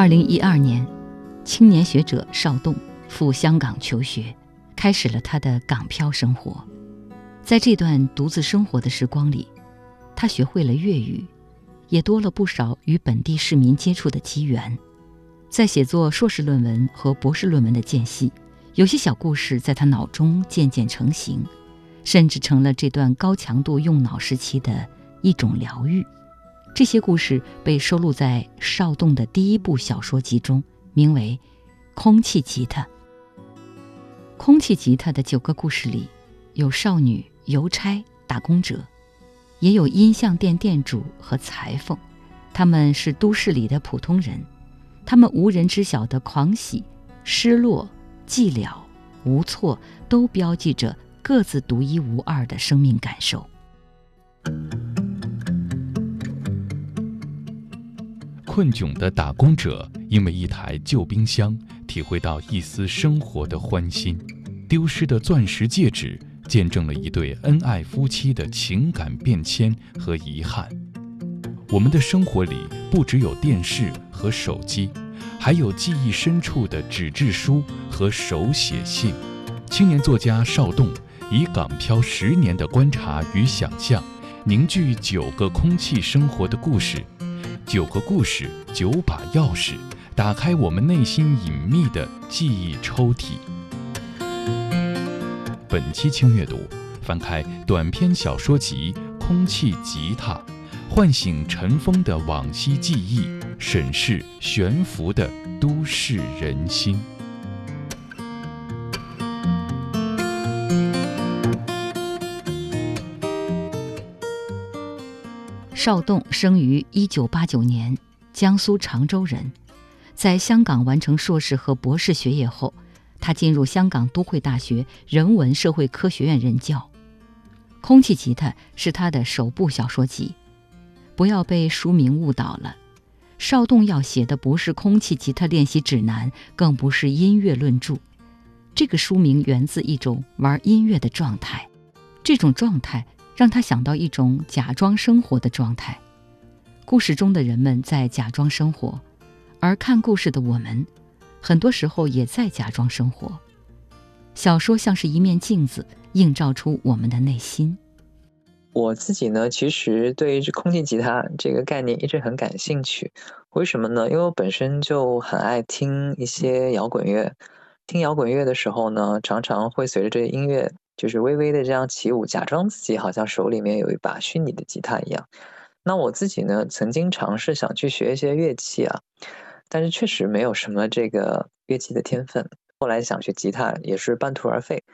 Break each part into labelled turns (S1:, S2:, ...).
S1: 二零一二年，青年学者邵栋赴香港求学，开始了他的港漂生活。在这段独自生活的时光里，他学会了粤语，也多了不少与本地市民接触的机缘。在写作硕士论文和博士论文的间隙，有些小故事在他脑中渐渐成型，甚至成了这段高强度用脑时期的一种疗愈。这些故事被收录在邵栋的第一部小说集中，名为《空气吉他》。空气吉他的九个故事里，有少女、邮差、打工者，也有音像店店主和裁缝，他们是都市里的普通人，他们无人知晓的狂喜、失落、寂寥、无措，都标记着各自独一无二的生命感受。
S2: 困窘的打工者因为一台旧冰箱，体会到一丝生活的欢欣；丢失的钻石戒指，见证了一对恩爱夫妻的情感变迁和遗憾。我们的生活里不只有电视和手机，还有记忆深处的纸质书和手写信。青年作家邵栋以港漂十年的观察与想象，凝聚九个空气生活的故事。九个故事，九把钥匙，打开我们内心隐秘的记忆抽屉。本期轻阅读，翻开短篇小说集《空气吉他》，唤醒尘封的往昔记忆，审视悬浮的都市人心。
S1: 邵栋生于一九八九年，江苏常州人。在香港完成硕士和博士学业后，他进入香港都会大学人文社会科学院任教。《空气吉他》是他的首部小说集。不要被书名误导了，邵栋要写的不是空气吉他练习指南，更不是音乐论著。这个书名源自一种玩音乐的状态，这种状态。让他想到一种假装生活的状态，故事中的人们在假装生活，而看故事的我们，很多时候也在假装生活。小说像是一面镜子，映照出我们的内心。
S3: 我自己呢，其实对于空气吉他这个概念一直很感兴趣。为什么呢？因为我本身就很爱听一些摇滚乐，听摇滚乐的时候呢，常常会随着这个音乐。就是微微的这样起舞，假装自己好像手里面有一把虚拟的吉他一样。那我自己呢，曾经尝试想去学一些乐器啊，但是确实没有什么这个乐器的天分。后来想学吉他也是半途而废。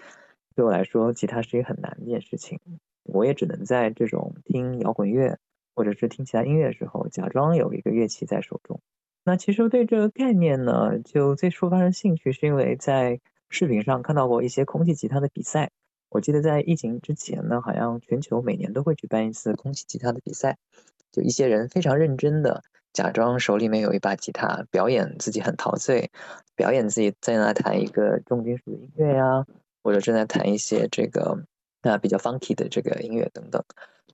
S3: 对我来说，吉他是一个很难的一件事情。我也只能在这种听摇滚乐或者是听其他音乐的时候，假装有一个乐器在手中。那其实对这个概念呢，就最初发生兴趣，是因为在视频上看到过一些空气吉他的比赛。我记得在疫情之前呢，好像全球每年都会举办一次空气吉他的比赛，就一些人非常认真的假装手里面有一把吉他，表演自己很陶醉，表演自己在那弹一个重金属的音乐呀，或者正在弹一些这个啊比较 funky 的这个音乐等等。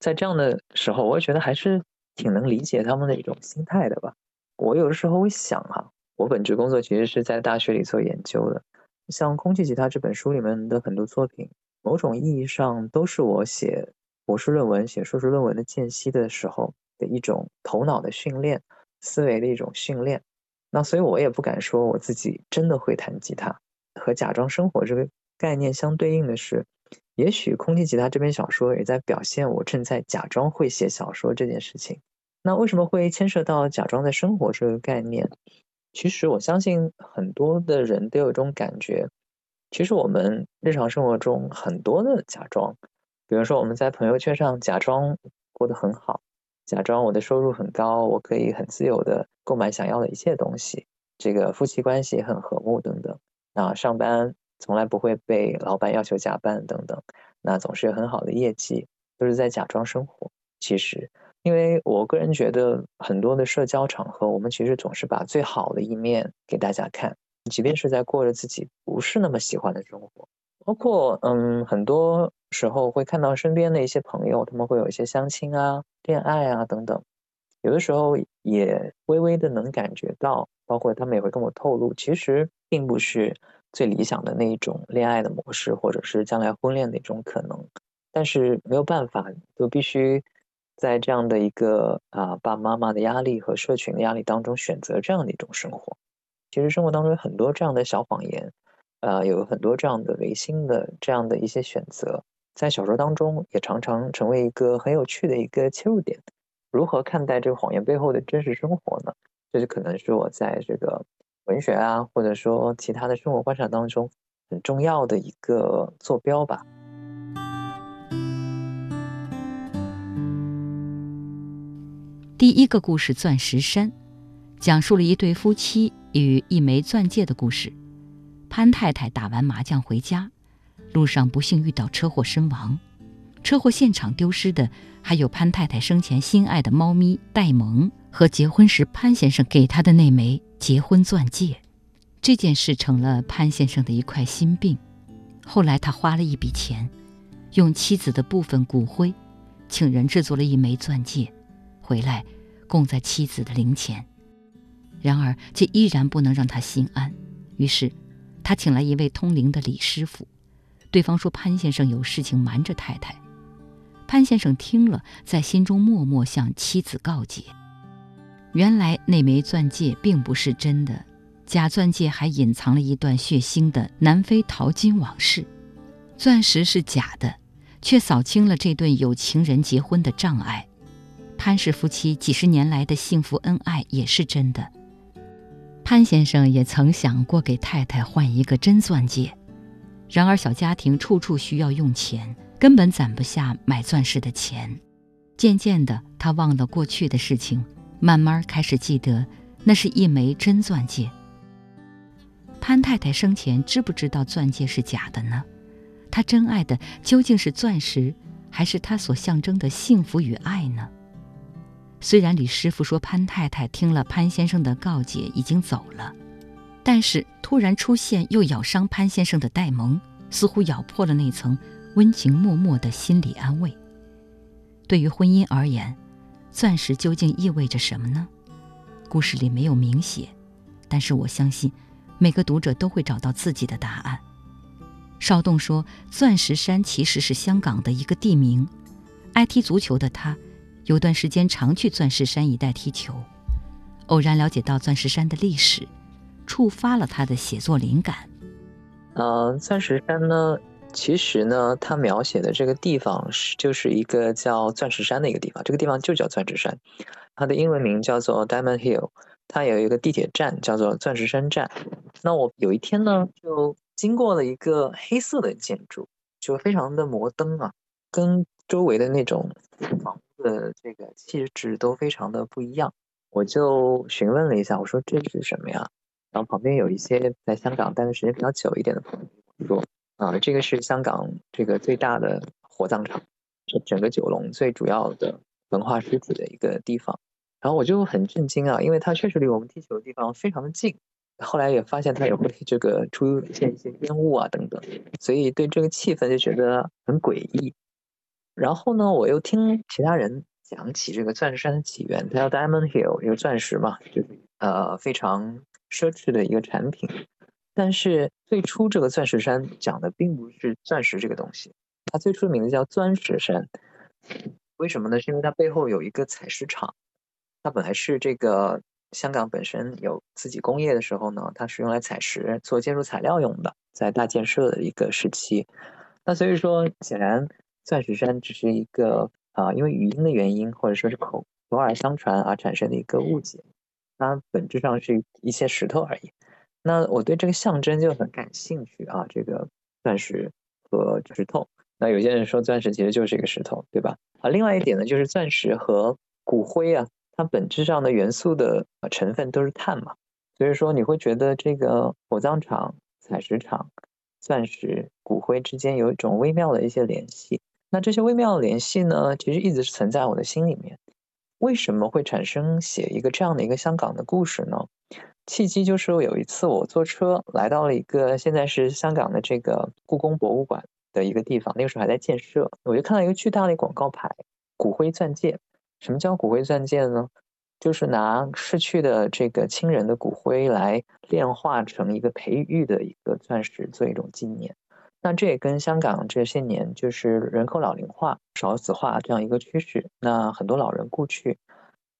S3: 在这样的时候，我觉得还是挺能理解他们的一种心态的吧。我有的时候会想啊，我本职工作其实是在大学里做研究的，像《空气吉他》这本书里面的很多作品。某种意义上，都是我写博士论文、写硕士论文的间隙的时候的一种头脑的训练、思维的一种训练。那所以，我也不敢说我自己真的会弹吉他。和假装生活这个概念相对应的是，也许《空气吉他》这篇小说也在表现我正在假装会写小说这件事情。那为什么会牵涉到假装在生活这个概念？其实，我相信很多的人都有一种感觉。其实我们日常生活中很多的假装，比如说我们在朋友圈上假装过得很好，假装我的收入很高，我可以很自由的购买想要的一切东西，这个夫妻关系很和睦等等。那上班从来不会被老板要求加班等等，那总是有很好的业绩，都是在假装生活。其实，因为我个人觉得很多的社交场合，我们其实总是把最好的一面给大家看。即便是在过着自己不是那么喜欢的生活，包括嗯，很多时候会看到身边的一些朋友，他们会有一些相亲啊、恋爱啊等等。有的时候也微微的能感觉到，包括他们也会跟我透露，其实并不是最理想的那一种恋爱的模式，或者是将来婚恋的一种可能。但是没有办法，就必须在这样的一个啊爸爸妈妈的压力和社群的压力当中选择这样的一种生活。其实生活当中有很多这样的小谎言，呃，有很多这样的违心的这样的一些选择，在小说当中也常常成为一个很有趣的一个切入点。如何看待这个谎言背后的真实生活呢？这就可能是我在这个文学啊，或者说其他的生活观察当中很重要的一个坐标吧。
S1: 第一个故事《钻石山》，讲述了一对夫妻与一枚钻戒的故事。潘太太打完麻将回家，路上不幸遇到车祸身亡。车祸现场丢失的还有潘太太生前心爱的猫咪戴蒙和结婚时潘先生给她的那枚结婚钻戒。这件事成了潘先生的一块心病。后来他花了一笔钱，用妻子的部分骨灰，请人制作了一枚钻戒，回来供在妻子的灵前。然而这依然不能让他心安，于是他请来一位通灵的李师傅。对方说潘先生有事情瞒着太太。潘先生听了，在心中默默向妻子告诫：原来那枚钻戒并不是真的，假钻戒还隐藏了一段血腥的南非淘金往事。钻石是假的，却扫清了这对有情人结婚的障碍。潘氏夫妻几十年来的幸福恩爱也是真的。潘先生也曾想过给太太换一个真钻戒，然而小家庭处处需要用钱。根本攒不下买钻石的钱。渐渐的，他忘了过去的事情，慢慢开始记得那是一枚真钻戒。潘太太生前知不知道钻戒是假的呢？她真爱的究竟是钻石，还是她所象征的幸福与爱呢？虽然李师傅说潘太太听了潘先生的告诫已经走了，但是突然出现又咬伤潘先生的戴蒙，似乎咬破了那层。温情脉脉的心理安慰。对于婚姻而言，钻石究竟意味着什么呢？故事里没有明写，但是我相信，每个读者都会找到自己的答案。邵栋说：“钻石山其实是香港的一个地名。爱踢足球的他，有段时间常去钻石山一带踢球。偶然了解到钻石山的历史，触发了他的写作灵感。
S3: 呃，钻石山呢？”其实呢，他描写的这个地方是就是一个叫钻石山的一个地方，这个地方就叫钻石山，它的英文名叫做 Diamond Hill，它有一个地铁站叫做钻石山站。那我有一天呢，就经过了一个黑色的建筑，就非常的摩登啊，跟周围的那种房子的这个气质都非常的不一样。我就询问了一下，我说这是什么呀？然后旁边有一些在香港待的时间比较久一点的朋友说。啊，这个是香港这个最大的火葬场，是整个九龙最主要的文化尸体的一个地方。然后我就很震惊啊，因为它确实离我们踢球的地方非常的近。后来也发现它也会这个出现一些烟雾啊等等，所以对这个气氛就觉得很诡异。然后呢，我又听其他人讲起这个钻石山的起源，它叫 Diamond Hill，一个钻石嘛，就是呃非常奢侈的一个产品。但是最初这个钻石山讲的并不是钻石这个东西，它最初的名字叫钻石山。为什么呢？是因为它背后有一个采石场。它本来是这个香港本身有自己工业的时候呢，它是用来采石做建筑材料用的，在大建设的一个时期。那所以说，显然钻石山只是一个啊，因为语音的原因或者说是口口耳相传而产生的一个误解，它本质上是一些石头而已。那我对这个象征就很感兴趣啊，这个钻石和石头。那有些人说钻石其实就是一个石头，对吧？啊，另外一点呢，就是钻石和骨灰啊，它本质上的元素的成分都是碳嘛，所以说你会觉得这个火葬场、采石场、钻石、骨灰之间有一种微妙的一些联系。那这些微妙的联系呢，其实一直是存在我的心里面。为什么会产生写一个这样的一个香港的故事呢？契机就是有一次我坐车来到了一个现在是香港的这个故宫博物馆的一个地方，那个时候还在建设，我就看到一个巨大的广告牌“骨灰钻戒”。什么叫骨灰钻戒呢？就是拿逝去的这个亲人的骨灰来炼化成一个培育的一个钻石，做一种纪念。那这也跟香港这些年就是人口老龄化、少子化这样一个趋势。那很多老人故去，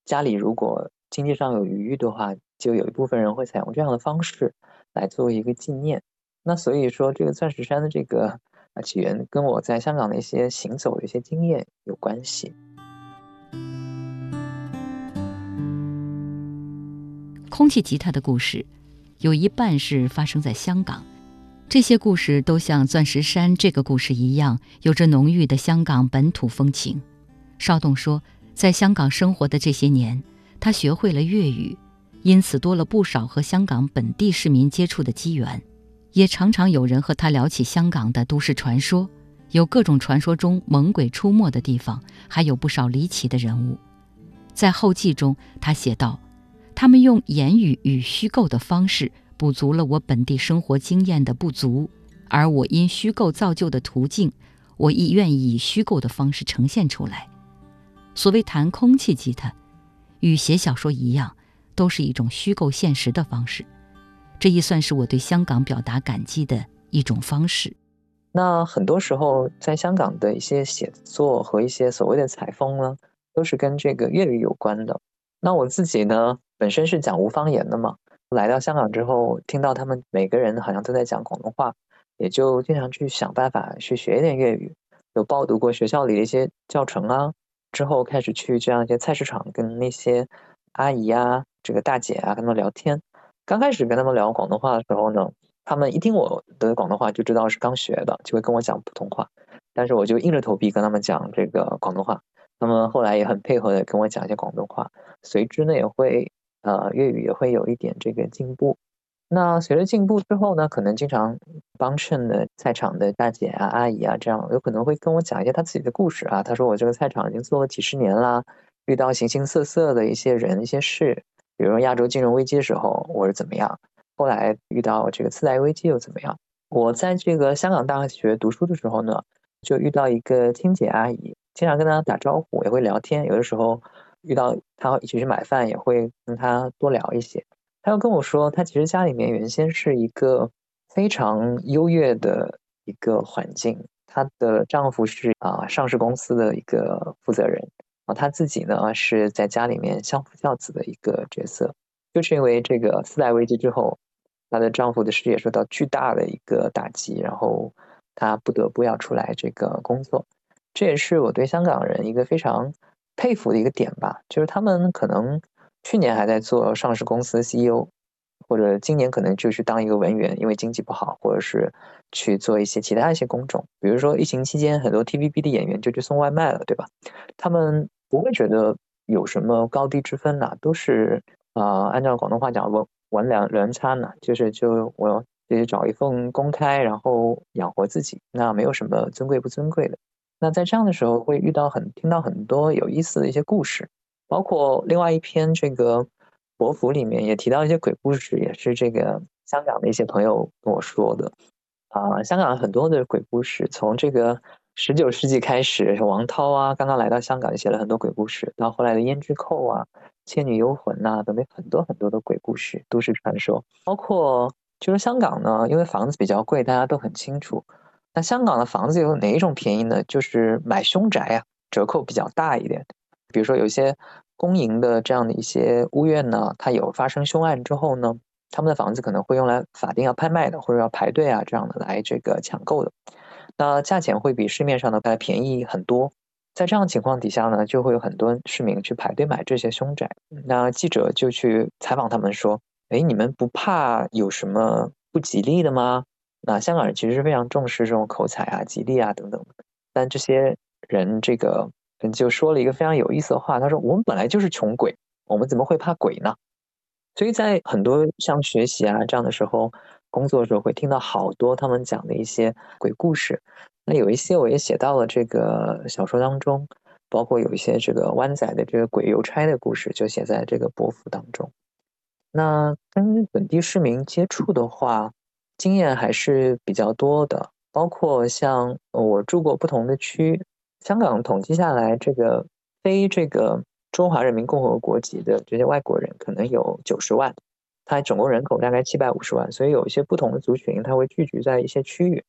S3: 家里如果经济上有余裕的话，就有一部分人会采用这样的方式来作为一个纪念。那所以说，这个钻石山的这个起源跟我在香港的一些行走的一些经验有关系。
S1: 空气吉他的故事，有一半是发生在香港。这些故事都像钻石山这个故事一样，有着浓郁的香港本土风情。邵栋说，在香港生活的这些年，他学会了粤语，因此多了不少和香港本地市民接触的机缘，也常常有人和他聊起香港的都市传说，有各种传说中猛鬼出没的地方，还有不少离奇的人物。在后记中，他写道。他们用言语与虚构的方式补足了我本地生活经验的不足，而我因虚构造就的途径，我亦愿意以虚构的方式呈现出来。所谓弹空气吉他，与写小说一样，都是一种虚构现实的方式。这亦算是我对香港表达感激的一种方式。
S3: 那很多时候，在香港的一些写作和一些所谓的采风呢，都是跟这个粤语有关的。那我自己呢？本身是讲无方言的嘛，来到香港之后，听到他们每个人好像都在讲广东话，也就经常去想办法去学一点粤语。有报读过学校里的一些教程啊，之后开始去这样一些菜市场，跟那些阿姨啊、这个大姐啊，跟他们聊天。刚开始跟他们聊广东话的时候呢，他们一听我的广东话就知道是刚学的，就会跟我讲普通话。但是我就硬着头皮跟他们讲这个广东话，他们后来也很配合的跟我讲一些广东话，随之呢也会。呃，粤语也会有一点这个进步。那随着进步之后呢，可能经常帮衬的菜场的大姐啊、阿姨啊，这样有可能会跟我讲一些他自己的故事啊。他说我这个菜场已经做了几十年啦，遇到形形色色的一些人、一些事，比如亚洲金融危机的时候我是怎么样，后来遇到这个次贷危机又怎么样。我在这个香港大学读书的时候呢，就遇到一个清洁阿姨，经常跟她打招呼，也会聊天，有的时候。遇到他一起去买饭，也会跟他多聊一些。他又跟我说，他其实家里面原先是一个非常优越的一个环境。她的丈夫是啊上市公司的一个负责人啊，她自己呢是在家里面相夫教子的一个角色。就是因为这个次贷危机之后，她的丈夫的事业受到巨大的一个打击，然后她不得不要出来这个工作。这也是我对香港人一个非常。佩服的一个点吧，就是他们可能去年还在做上市公司 CEO，或者今年可能就去当一个文员，因为经济不好，或者是去做一些其他一些工种。比如说疫情期间，很多 TVB 的演员就去送外卖了，对吧？他们不会觉得有什么高低之分呐，都是啊，按照广东话讲，文文两人差呢，就是就我得找一份公开，然后养活自己，那没有什么尊贵不尊贵的。那在这样的时候，会遇到很听到很多有意思的一些故事，包括另外一篇这个博府里面也提到一些鬼故事，也是这个香港的一些朋友跟我说的。啊，香港很多的鬼故事，从这个十九世纪开始，王涛啊，刚刚来到香港写了很多鬼故事，到后来的胭脂扣啊、倩女幽魂呐，等等很多很多的鬼故事、都市传说。包括就是香港呢，因为房子比较贵，大家都很清楚。那香港的房子有哪一种便宜呢？就是买凶宅啊，折扣比较大一点。比如说有一些公营的这样的一些屋苑呢，它有发生凶案之后呢，他们的房子可能会用来法定要拍卖的，或者要排队啊这样的来这个抢购的。那价钱会比市面上的来便宜很多。在这样情况底下呢，就会有很多市民去排队买这些凶宅。那记者就去采访他们说：“哎，你们不怕有什么不吉利的吗？”那香港人其实是非常重视这种口才啊、吉利啊等等，但这些人这个就说了一个非常有意思的话，他说：“我们本来就是穷鬼，我们怎么会怕鬼呢？”所以在很多像学习啊这样的时候，工作的时候会听到好多他们讲的一些鬼故事。那有一些我也写到了这个小说当中，包括有一些这个湾仔的这个鬼邮差的故事，就写在这个博府当中。那跟本地市民接触的话，经验还是比较多的，包括像我住过不同的区，香港统计下来，这个非这个中华人民共和国籍的这些外国人可能有九十万，它总共人口大概七百五十万，所以有一些不同的族群，它会聚集在一些区域。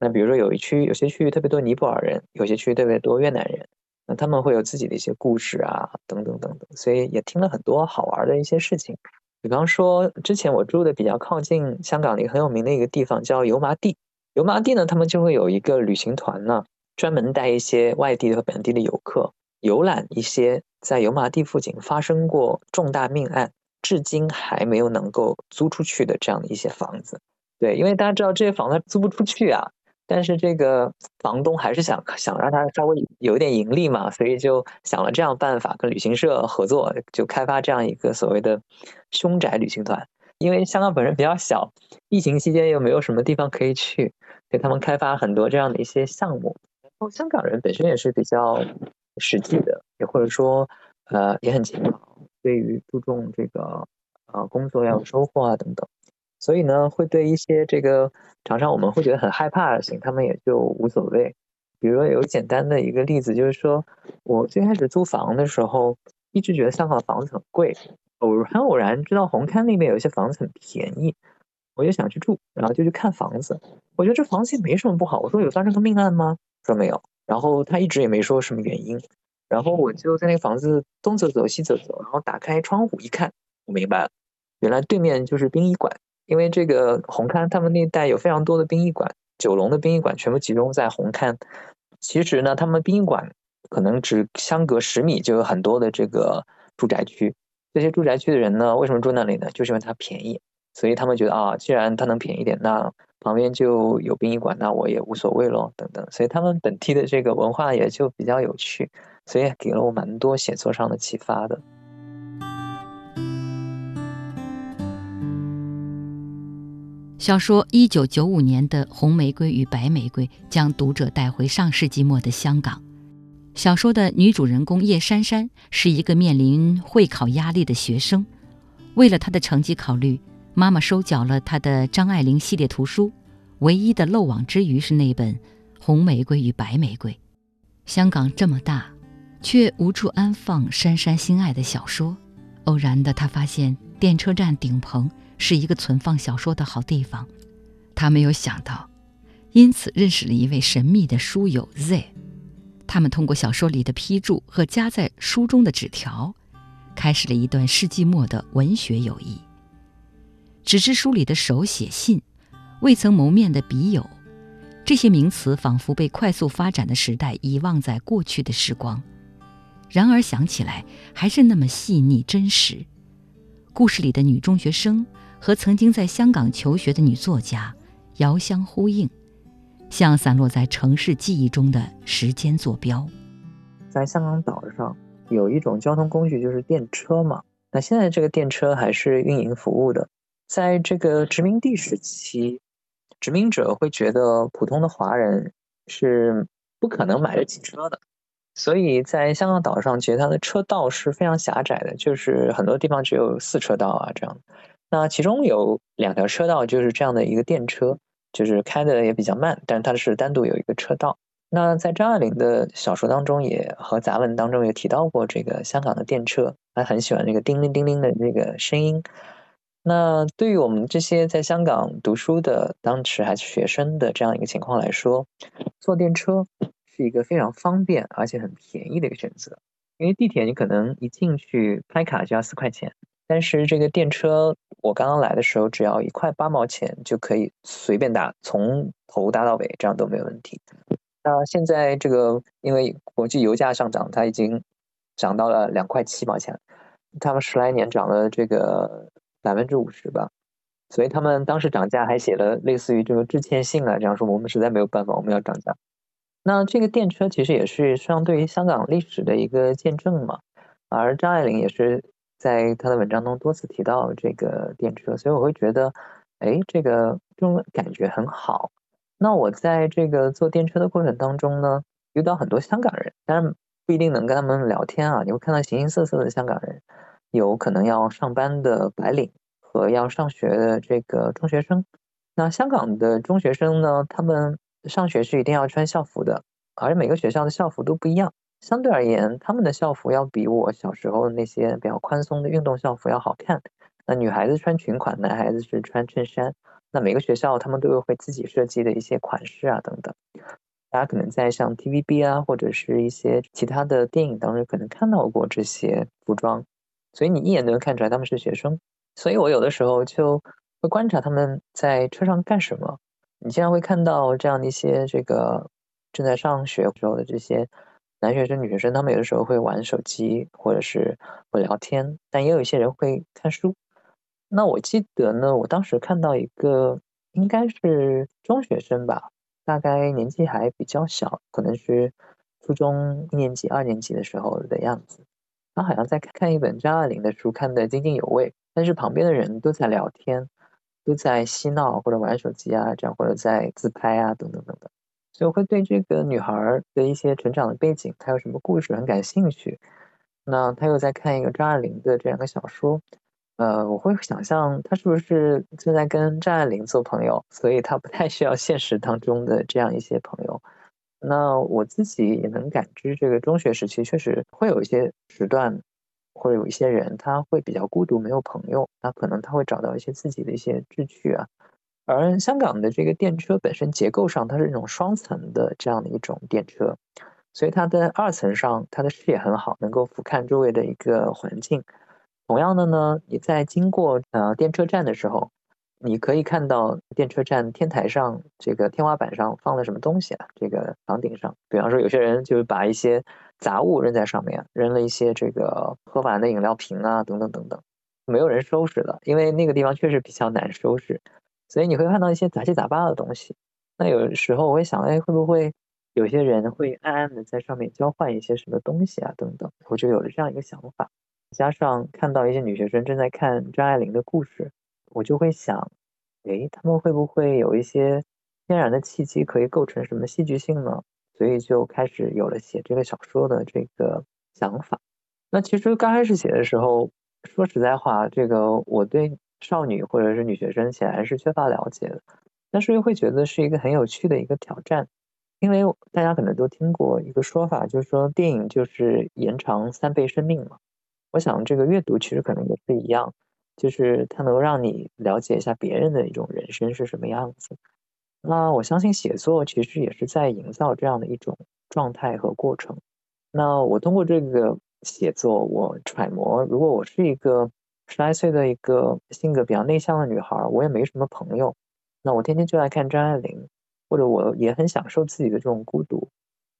S3: 那比如说有一区，有些区域特别多尼泊尔人，有些区域特别多越南人，那他们会有自己的一些故事啊，等等等等，所以也听了很多好玩的一些事情。比方说，之前我住的比较靠近香港的一个很有名的一个地方叫油麻地，油麻地呢，他们就会有一个旅行团呢，专门带一些外地和本地的游客游览一些在油麻地附近发生过重大命案，至今还没有能够租出去的这样的一些房子。对，因为大家知道这些房子租不出去啊。但是这个房东还是想想让他稍微有一点盈利嘛，所以就想了这样办法，跟旅行社合作，就开发这样一个所谓的凶宅旅行团。因为香港本身比较小，疫情期间又没有什么地方可以去，给他们开发很多这样的一些项目。然后香港人本身也是比较实际的，也或者说呃也很勤劳，对于注重这个呃工作要有收获啊等等。所以呢，会对一些这个常常我们会觉得很害怕的事情，他们也就无所谓。比如说有简单的一个例子，就是说我最开始租房的时候，一直觉得香港的房子很贵，偶很偶然知道红磡那边有一些房子很便宜，我就想去住，然后就去看房子。我觉得这房子也没什么不好。我说有发生过命案吗？说没有。然后他一直也没说什么原因。然后我就在那个房子东走走西走走，然后打开窗户一看，我明白了，原来对面就是殡仪馆。因为这个红磡，他们那一带有非常多的殡仪馆，九龙的殡仪馆全部集中在红磡。其实呢，他们殡仪馆可能只相隔十米就有很多的这个住宅区。这些住宅区的人呢，为什么住那里呢？就是因为它便宜，所以他们觉得啊，既然它能便宜点，那旁边就有殡仪馆，那我也无所谓咯，等等。所以他们本地的这个文化也就比较有趣，所以给了我蛮多写作上的启发的。
S1: 小说一九九五年的《红玫瑰与白玫瑰》将读者带回上世纪末的香港。小说的女主人公叶珊珊是一个面临会考压力的学生，为了她的成绩考虑，妈妈收缴了她的张爱玲系列图书，唯一的漏网之鱼是那本《红玫瑰与白玫瑰》。香港这么大，却无处安放珊珊心爱的小说。偶然的，她发现电车站顶棚。是一个存放小说的好地方，他没有想到，因此认识了一位神秘的书友 Z。他们通过小说里的批注和夹在书中的纸条，开始了一段世纪末的文学友谊。纸质书里的手写信，未曾谋面的笔友，这些名词仿佛被快速发展的时代遗忘在过去的时光，然而想起来还是那么细腻真实。故事里的女中学生。和曾经在香港求学的女作家遥相呼应，像散落在城市记忆中的时间坐标。
S3: 在香港岛上有一种交通工具，就是电车嘛。那现在这个电车还是运营服务的。在这个殖民地时期，殖民者会觉得普通的华人是不可能买得起车的，所以在香港岛上，其实它的车道是非常狭窄的，就是很多地方只有四车道啊这样。那其中有两条车道，就是这样的一个电车，就是开的也比较慢，但是它是单独有一个车道。那在张爱玲的小说当中，也和杂文当中也提到过这个香港的电车，她很喜欢那个叮铃叮铃的那个声音。那对于我们这些在香港读书的，当时还是学生的这样一个情况来说，坐电车是一个非常方便而且很便宜的一个选择，因为地铁你可能一进去拍卡就要四块钱。但是这个电车，我刚刚来的时候只要一块八毛钱就可以随便搭，从头搭到尾，这样都没有问题。那现在这个因为国际油价上涨，它已经涨到了两块七毛钱，他们十来年涨了这个百分之五十吧，所以他们当时涨价还写了类似于这个致歉信啊，这样说我们实在没有办法，我们要涨价。那这个电车其实也是相对于香港历史的一个见证嘛，而张爱玲也是。在他的文章中多次提到这个电车，所以我会觉得，哎，这个这种感觉很好。那我在这个坐电车的过程当中呢，遇到很多香港人，但是不一定能跟他们聊天啊。你会看到形形色色的香港人，有可能要上班的白领和要上学的这个中学生。那香港的中学生呢，他们上学是一定要穿校服的，而每个学校的校服都不一样。相对而言，他们的校服要比我小时候那些比较宽松的运动校服要好看。那女孩子穿裙款，男孩子是穿衬衫。那每个学校他们都有会自己设计的一些款式啊等等。大家可能在像 TVB 啊，或者是一些其他的电影当中，可能看到过这些服装，所以你一眼就能看出来他们是学生。所以我有的时候就会观察他们在车上干什么。你经常会看到这样的一些这个正在上学时候的这些男学生、女学生，他们有的时候会玩手机，或者是会聊天，但也有一些人会看书。那我记得呢，我当时看到一个应该是中学生吧。大概年纪还比较小，可能是初中一年级、二年级的时候的样子。他好像在看一本张爱玲的书，看得津津有味。但是旁边的人都在聊天，都在嬉闹或者玩手机啊，这样或者在自拍啊，等等等等。所以我会对这个女孩的一些成长的背景，她有什么故事很感兴趣。那她又在看一个张爱玲的这样的小说。呃，我会想象他是不是正在跟张爱玲做朋友，所以他不太需要现实当中的这样一些朋友。那我自己也能感知，这个中学时期确实会有一些时段，或者有一些人他会比较孤独，没有朋友。那可能他会找到一些自己的一些志趣啊。而香港的这个电车本身结构上，它是一种双层的这样的一种电车，所以它的二层上，它的视野很好，能够俯瞰周围的一个环境。同样的呢，你在经过呃电车站的时候，你可以看到电车站天台上这个天花板上放了什么东西啊？这个房顶上，比方说有些人就是把一些杂物扔在上面，扔了一些这个喝完的饮料瓶啊，等等等等，没有人收拾的，因为那个地方确实比较难收拾，所以你会看到一些杂七杂八的东西。那有时候我会想，哎，会不会有些人会暗暗的在上面交换一些什么东西啊？等等，我就有了这样一个想法。加上看到一些女学生正在看张爱玲的故事，我就会想，诶，他们会不会有一些天然的契机可以构成什么戏剧性呢？所以就开始有了写这个小说的这个想法。那其实刚开始写的时候，说实在话，这个我对少女或者是女学生显然是缺乏了解的，但是又会觉得是一个很有趣的一个挑战，因为大家可能都听过一个说法，就是说电影就是延长三倍生命嘛。我想，这个阅读其实可能也是一样，就是它能够让你了解一下别人的一种人生是什么样子。那我相信写作其实也是在营造这样的一种状态和过程。那我通过这个写作，我揣摩，如果我是一个十来岁的一个性格比较内向的女孩，我也没什么朋友，那我天天就爱看张爱玲，或者我也很享受自己的这种孤独，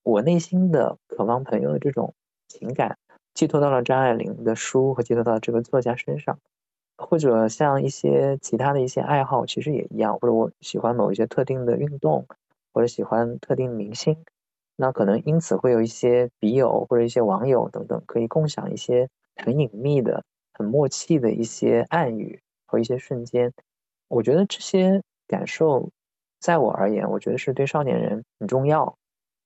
S3: 我内心的渴望朋友的这种情感。寄托到了张爱玲的书和寄托到这个作家身上，或者像一些其他的一些爱好，其实也一样。或者我喜欢某一些特定的运动，或者喜欢特定明星，那可能因此会有一些笔友或者一些网友等等，可以共享一些很隐秘的、很默契的一些暗语和一些瞬间。我觉得这些感受，在我而言，我觉得是对少年人很重要，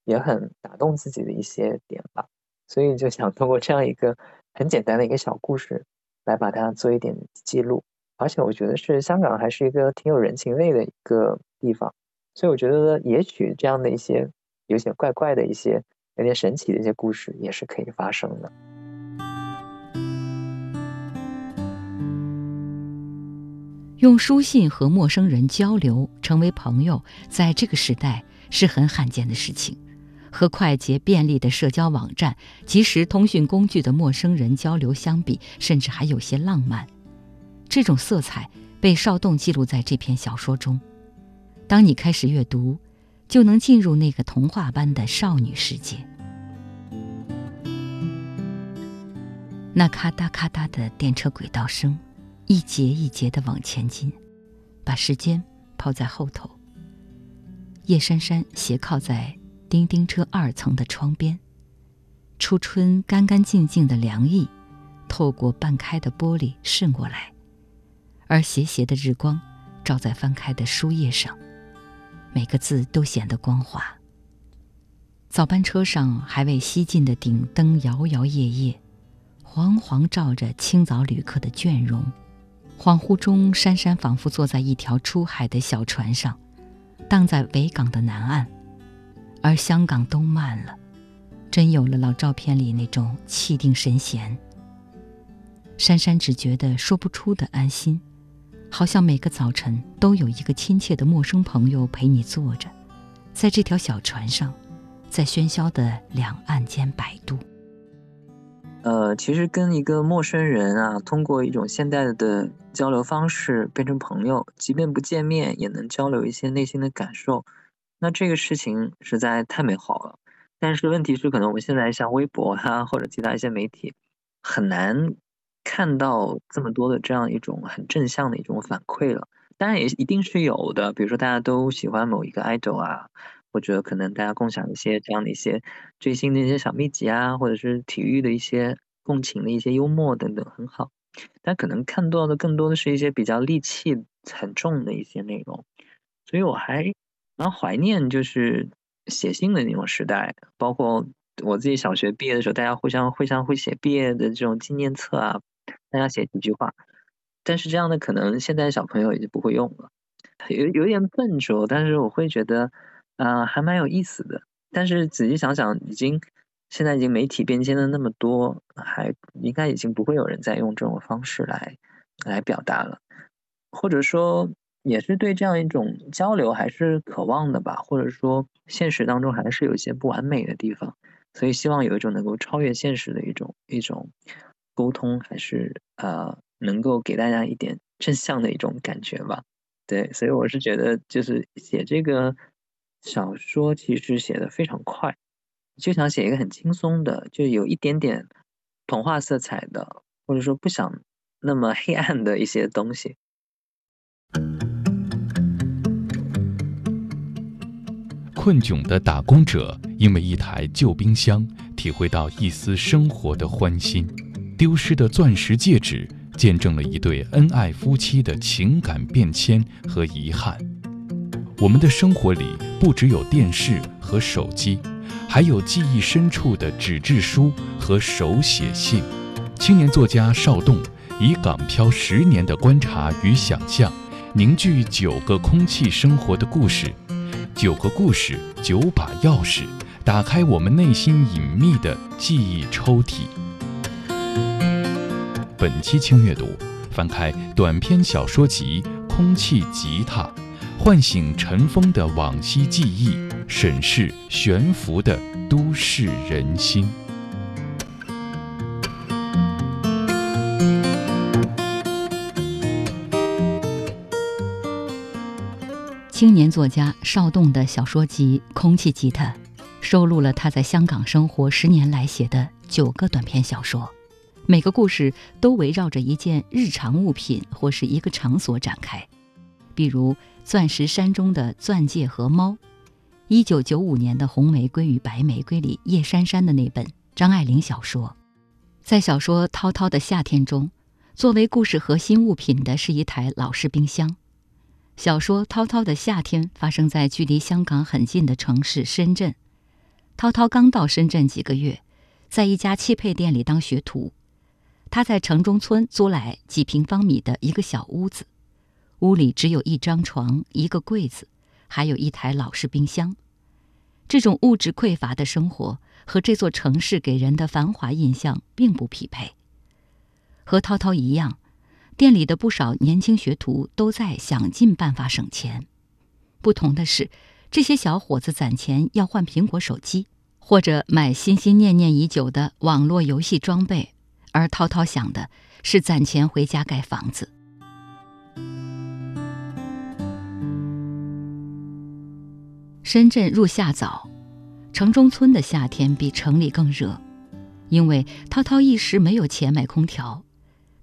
S3: 也很打动自己的一些点吧。所以就想通过这样一个很简单的一个小故事，来把它做一点记录。而且我觉得是香港还是一个挺有人情味的一个地方，所以我觉得也许这样的一些有些怪怪的一些有点神奇的一些故事也是可以发生的。
S1: 用书信和陌生人交流，成为朋友，在这个时代是很罕见的事情。和快捷便利的社交网站、即时通讯工具的陌生人交流相比，甚至还有些浪漫。这种色彩被少栋记录在这篇小说中。当你开始阅读，就能进入那个童话般的少女世界。那咔嗒咔嗒的电车轨道声，一节一节的往前进，把时间抛在后头。叶珊珊斜靠在。叮叮车二层的窗边，初春干干净净的凉意，透过半开的玻璃渗过来，而斜斜的日光照在翻开的书页上，每个字都显得光滑。早班车上还未熄尽的顶灯摇摇曳曳，黄黄照着清早旅客的倦容。恍惚中，珊珊仿佛坐在一条出海的小船上，荡在维港的南岸。而香港都慢了，真有了老照片里那种气定神闲。珊珊只觉得说不出的安心，好像每个早晨都有一个亲切的陌生朋友陪你坐着，在这条小船上，在喧嚣的两岸间摆渡。
S3: 呃，其实跟一个陌生人啊，通过一种现代的交流方式变成朋友，即便不见面也能交流一些内心的感受，那这个事情实在太美好了。但是问题是，可能我们现在像微博啊或者其他一些媒体，很难看到这么多的这样一种很正向的一种反馈了。当然也一定是有的，比如说大家都喜欢某一个 idol 啊。或者可能大家共享一些这样的一些追星的一些小秘籍啊，或者是体育的一些共情的一些幽默等等，很好。但可能看到的更多的是一些比较戾气很重的一些内容，所以我还蛮怀念就是写信的那种时代，包括我自己小学毕业的时候，大家互相互相会写毕业的这种纪念册啊，大家写几句话。但是这样的可能现在小朋友已经不会用了，有有点笨拙，但是我会觉得。啊，还蛮有意思的。但是仔细想想，已经现在已经媒体变迁了那么多，还应该已经不会有人再用这种方式来来表达了。或者说，也是对这样一种交流还是渴望的吧。或者说，现实当中还是有一些不完美的地方，所以希望有一种能够超越现实的一种一种沟通，还是呃能够给大家一点正向的一种感觉吧。对，所以我是觉得，就是写这个。小说其实写的非常快，就想写一个很轻松的，就有一点点童话色彩的，或者说不想那么黑暗的一些东西。
S2: 困窘的打工者因为一台旧冰箱，体会到一丝生活的欢欣；丢失的钻石戒指，见证了一对恩爱夫妻的情感变迁和遗憾。我们的生活里不只有电视和手机，还有记忆深处的纸质书和手写信。青年作家邵栋以港漂十年的观察与想象，凝聚九个空气生活的故事，九个故事，九把钥匙，打开我们内心隐秘的记忆抽屉。本期轻阅读，翻开短篇小说集《空气吉他》。唤醒尘封的往昔记忆，审视悬浮的都市人心。
S1: 青年作家邵栋的小说集《空气吉他》，收录了他在香港生活十年来写的九个短篇小说，每个故事都围绕着一件日常物品或是一个场所展开，比如。钻石山中的钻戒和猫，一九九五年的《红玫瑰与白玫瑰》里叶珊珊的那本张爱玲小说，在小说《涛涛的夏天》中，作为故事核心物品的是一台老式冰箱。小说《涛涛的夏天》发生在距离香港很近的城市深圳。涛涛刚到深圳几个月，在一家汽配店里当学徒，他在城中村租来几平方米的一个小屋子。屋里只有一张床、一个柜子，还有一台老式冰箱。这种物质匮乏的生活和这座城市给人的繁华印象并不匹配。和涛涛一样，店里的不少年轻学徒都在想尽办法省钱。不同的是，这些小伙子攒钱要换苹果手机，或者买心心念念已久的网络游戏装备，而涛涛想的是攒钱回家盖房子。深圳入夏早，城中村的夏天比城里更热，因为涛涛一时没有钱买空调，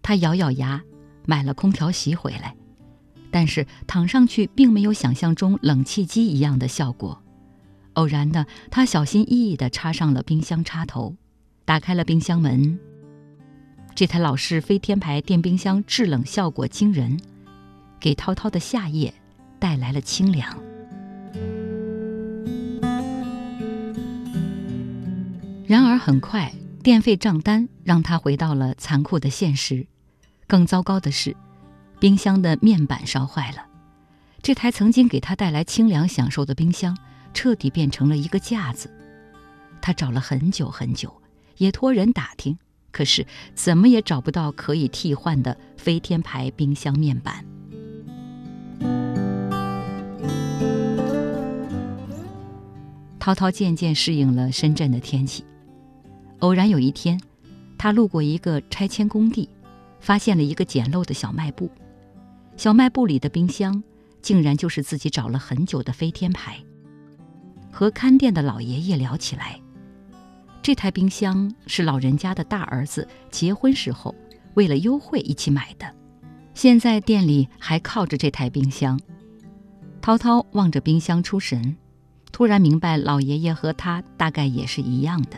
S1: 他咬咬牙买了空调席回来，但是躺上去并没有想象中冷气机一样的效果。偶然的，他小心翼翼地插上了冰箱插头，打开了冰箱门。这台老式飞天牌电冰箱制冷效果惊人，给涛涛的夏夜带来了清凉。然而，很快电费账单让他回到了残酷的现实。更糟糕的是，冰箱的面板烧坏了。这台曾经给他带来清凉享受的冰箱，彻底变成了一个架子。他找了很久很久，也托人打听，可是怎么也找不到可以替换的飞天牌冰箱面板。涛涛渐渐适应了深圳的天气。偶然有一天，他路过一个拆迁工地，发现了一个简陋的小卖部。小卖部里的冰箱，竟然就是自己找了很久的飞天牌。和看店的老爷爷聊起来，这台冰箱是老人家的大儿子结婚时候为了优惠一起买的，现在店里还靠着这台冰箱。涛涛望着冰箱出神。突然明白，老爷爷和他大概也是一样的。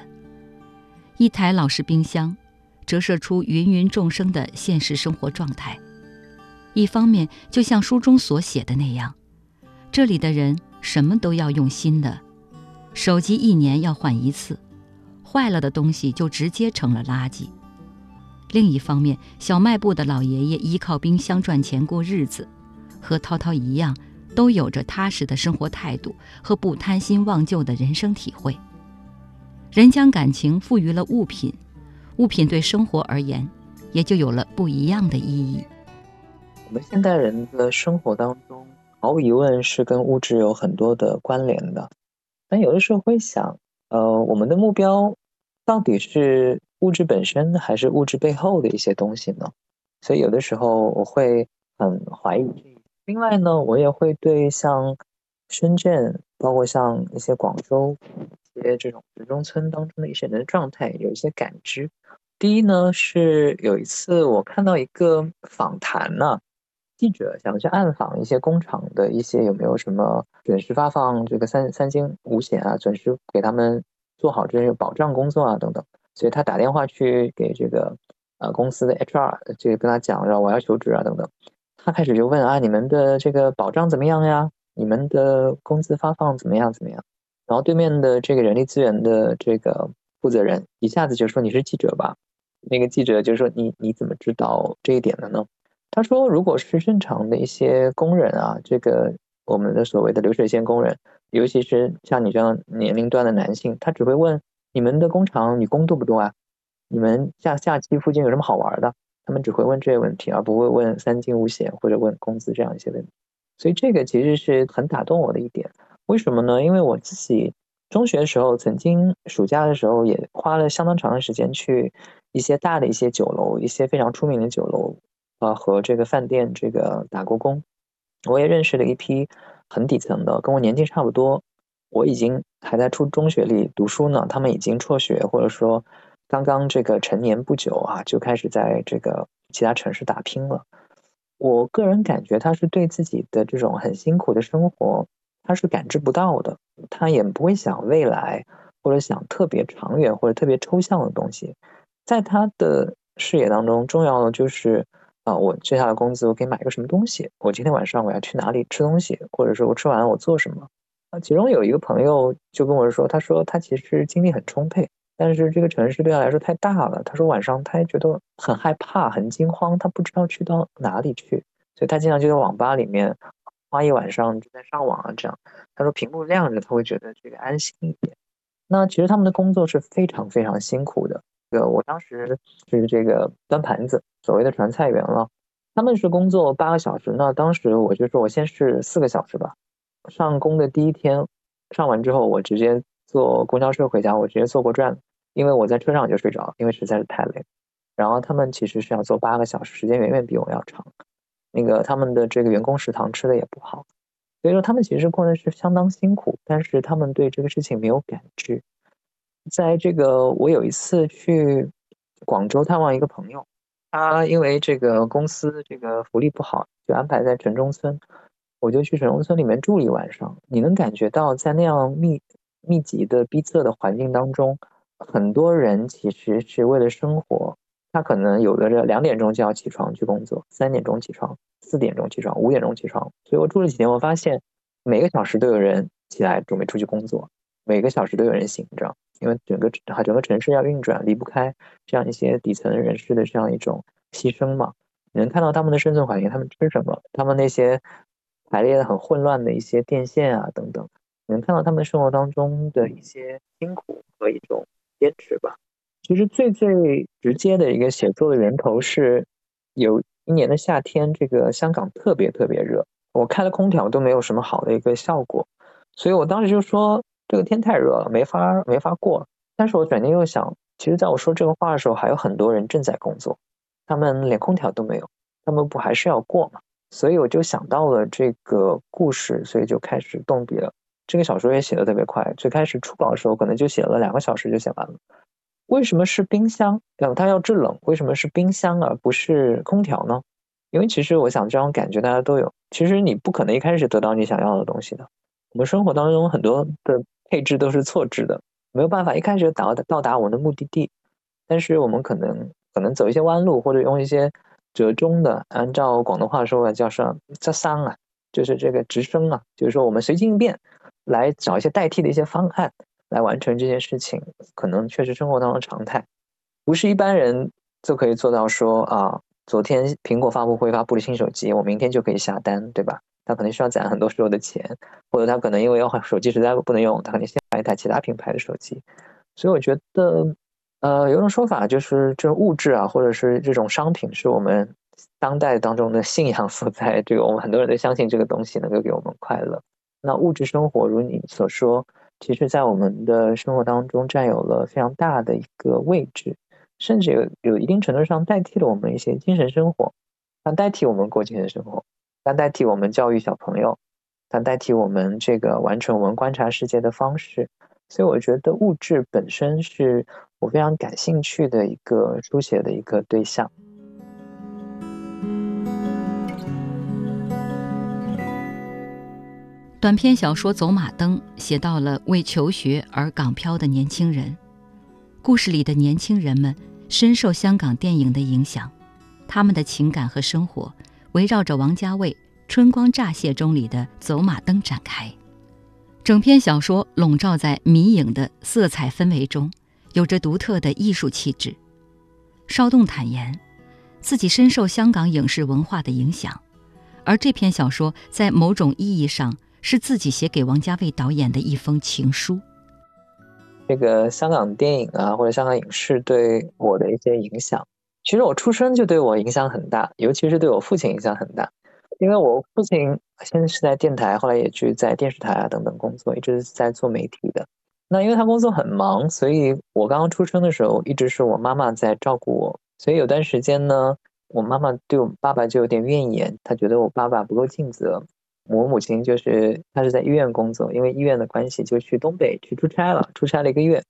S1: 一台老式冰箱，折射出芸芸众生的现实生活状态。一方面，就像书中所写的那样，这里的人什么都要用新的，手机一年要换一次，坏了的东西就直接成了垃圾。另一方面，小卖部的老爷爷依靠冰箱赚钱过日子，和涛涛一样。都有着踏实的生活态度和不贪新忘旧的人生体会。人将感情赋予了物品，物品对生活而言，也就有了不一样的意义。
S3: 我们现代人的生活当中，毫无疑问是跟物质有很多的关联的。但有的时候会想，呃，我们的目标到底是物质本身，还是物质背后的一些东西呢？所以有的时候我会很怀疑。另外呢，我也会对像深圳，包括像一些广州些这种城中村当中的一些人的状态有一些感知。第一呢，是有一次我看到一个访谈呢，记者想去暗访一些工厂的一些有没有什么准时发放这个三三金五险啊，准时给他们做好这些保障工作啊等等。所以他打电话去给这个呃公司的 HR，这个跟他讲，然后我要求职啊等等。他开始就问啊，你们的这个保障怎么样呀？你们的工资发放怎么样怎么样？然后对面的这个人力资源的这个负责人一下子就说：“你是记者吧？”那个记者就说：“你你怎么知道这一点的呢？”他说：“如果是正常的一些工人啊，这个我们的所谓的流水线工人，尤其是像你这样年龄段的男性，他只会问：你们的工厂女工多不多啊？你们下下期附近有什么好玩的？”他们只会问这些问题，而不会问三金五险或者问工资这样一些问题，所以这个其实是很打动我的一点。为什么呢？因为我自己中学的时候，曾经暑假的时候也花了相当长的时间去一些大的一些酒楼，一些非常出名的酒楼啊和这个饭店这个打过工。我也认识了一批很底层的，跟我年纪差不多，我已经还在初中学里读书呢，他们已经辍学或者说。刚刚这个成年不久啊，就开始在这个其他城市打拼了。我个人感觉他是对自己的这种很辛苦的生活，他是感知不到的，他也不会想未来或者想特别长远或者特别抽象的东西。在他的视野当中，重要的就是啊，我接下来工资我可以买个什么东西，我今天晚上我要去哪里吃东西，或者说我吃完了我做什么啊。其中有一个朋友就跟我说，他说他其实精力很充沛。但是这个城市对他来说太大了，他说晚上他也觉得很害怕、很惊慌，他不知道去到哪里去，所以他经常就在网吧里面花一晚上就在上网啊。这样，他说屏幕亮着，他会觉得这个安心一点。那其实他们的工作是非常非常辛苦的。这个我当时就是这个端盘子，所谓的传菜员了。他们是工作八个小时，那当时我就说我先是四个小时吧。上工的第一天上完之后，我直接坐公交车回家，我直接坐过站。因为我在车上就睡着，因为实在是太累。然后他们其实是要做八个小时，时间远远比我要长。那个他们的这个员工食堂吃的也不好，所以说他们其实过的是相当辛苦，但是他们对这个事情没有感知。在这个我有一次去广州探望一个朋友，他因为这个公司这个福利不好，就安排在城中村，我就去城中村里面住了一晚上。你能感觉到在那样密密集的逼仄的环境当中。很多人其实是为了生活，他可能有的这两点钟就要起床去工作，三点钟起床，四点钟起床，五点钟起床。所以我住了几天，我发现每个小时都有人起来准备出去工作，每个小时都有人醒着，因为整个整个城市要运转，离不开这样一些底层人士的这样一种牺牲嘛。你能看到他们的生存环境，他们吃什么，他们那些排列的很混乱的一些电线啊等等，你能看到他们生活当中的一些辛苦。和一种坚持吧。其实最最直接的一个写作的源头是，有一年的夏天，这个香港特别特别热，我开了空调都没有什么好的一个效果，所以我当时就说这个天太热了，没法没法过。但是我转念又想，其实在我说这个话的时候，还有很多人正在工作，他们连空调都没有，他们不还是要过吗？所以我就想到了这个故事，所以就开始动笔了。这个小说也写的特别快，最开始初稿的时候可能就写了两个小时就写完了。为什么是冰箱？嗯，它要制冷，为什么是冰箱而不是空调呢？因为其实我想这种感觉大家都有。其实你不可能一开始得到你想要的东西的。我们生活当中很多的配置都是错置的，没有办法一开始就达到到达我们的目的地。但是我们可能可能走一些弯路，或者用一些折中的，按照广东话说叫什么“折桑”啊，就是这个直升啊，就是说我们随机应变，来找一些代替的一些方案。来完成这件事情，可能确实生活当中常态，不是一般人就可以做到。说啊，昨天苹果发布会发布了新手机，我明天就可以下单，对吧？他可能需要攒很多时候的钱，或者他可能因为要换手机实在不能用，他肯定先买一台其他品牌的手机。所以我觉得，呃，有种说法就是这种物质啊，或者是这种商品，是我们当代当中的信仰所在。这个我们很多人都相信这个东西能够给我们快乐。那物质生活，如你所说。其实，在我们的生活当中，占有了非常大的一个位置，甚至有有一定程度上代替了我们一些精神生活，它代替我们过精神生活，它代替我们教育小朋友，它代替我们这个完成我们观察世界的方式。所以，我觉得物质本身是我非常感兴趣的一个书写的一个对象。
S1: 短篇小说《走马灯》写到了为求学而港漂的年轻人，故事里的年轻人们深受香港电影的影响，他们的情感和生活围绕着王家卫《春光乍泄》中里的走马灯展开。整篇小说笼罩在迷影的色彩氛围中，有着独特的艺术气质。邵栋坦言，自己深受香港影视文化的影响，而这篇小说在某种意义上。是自己写给王家卫导演的一封情书。
S3: 这个香港电影啊，或者香港影视对我的一些影响，其实我出生就对我影响很大，尤其是对我父亲影响很大。因为我父亲先是在电台，后来也去在电视台啊等等工作，一直在做媒体的。那因为他工作很忙，所以我刚刚出生的时候，一直是我妈妈在照顾我。所以有段时间呢，我妈妈对我爸爸就有点怨言，她觉得我爸爸不够尽责。我母亲就是她是在医院工作，因为医院的关系就去东北去出差了，出差了一个月。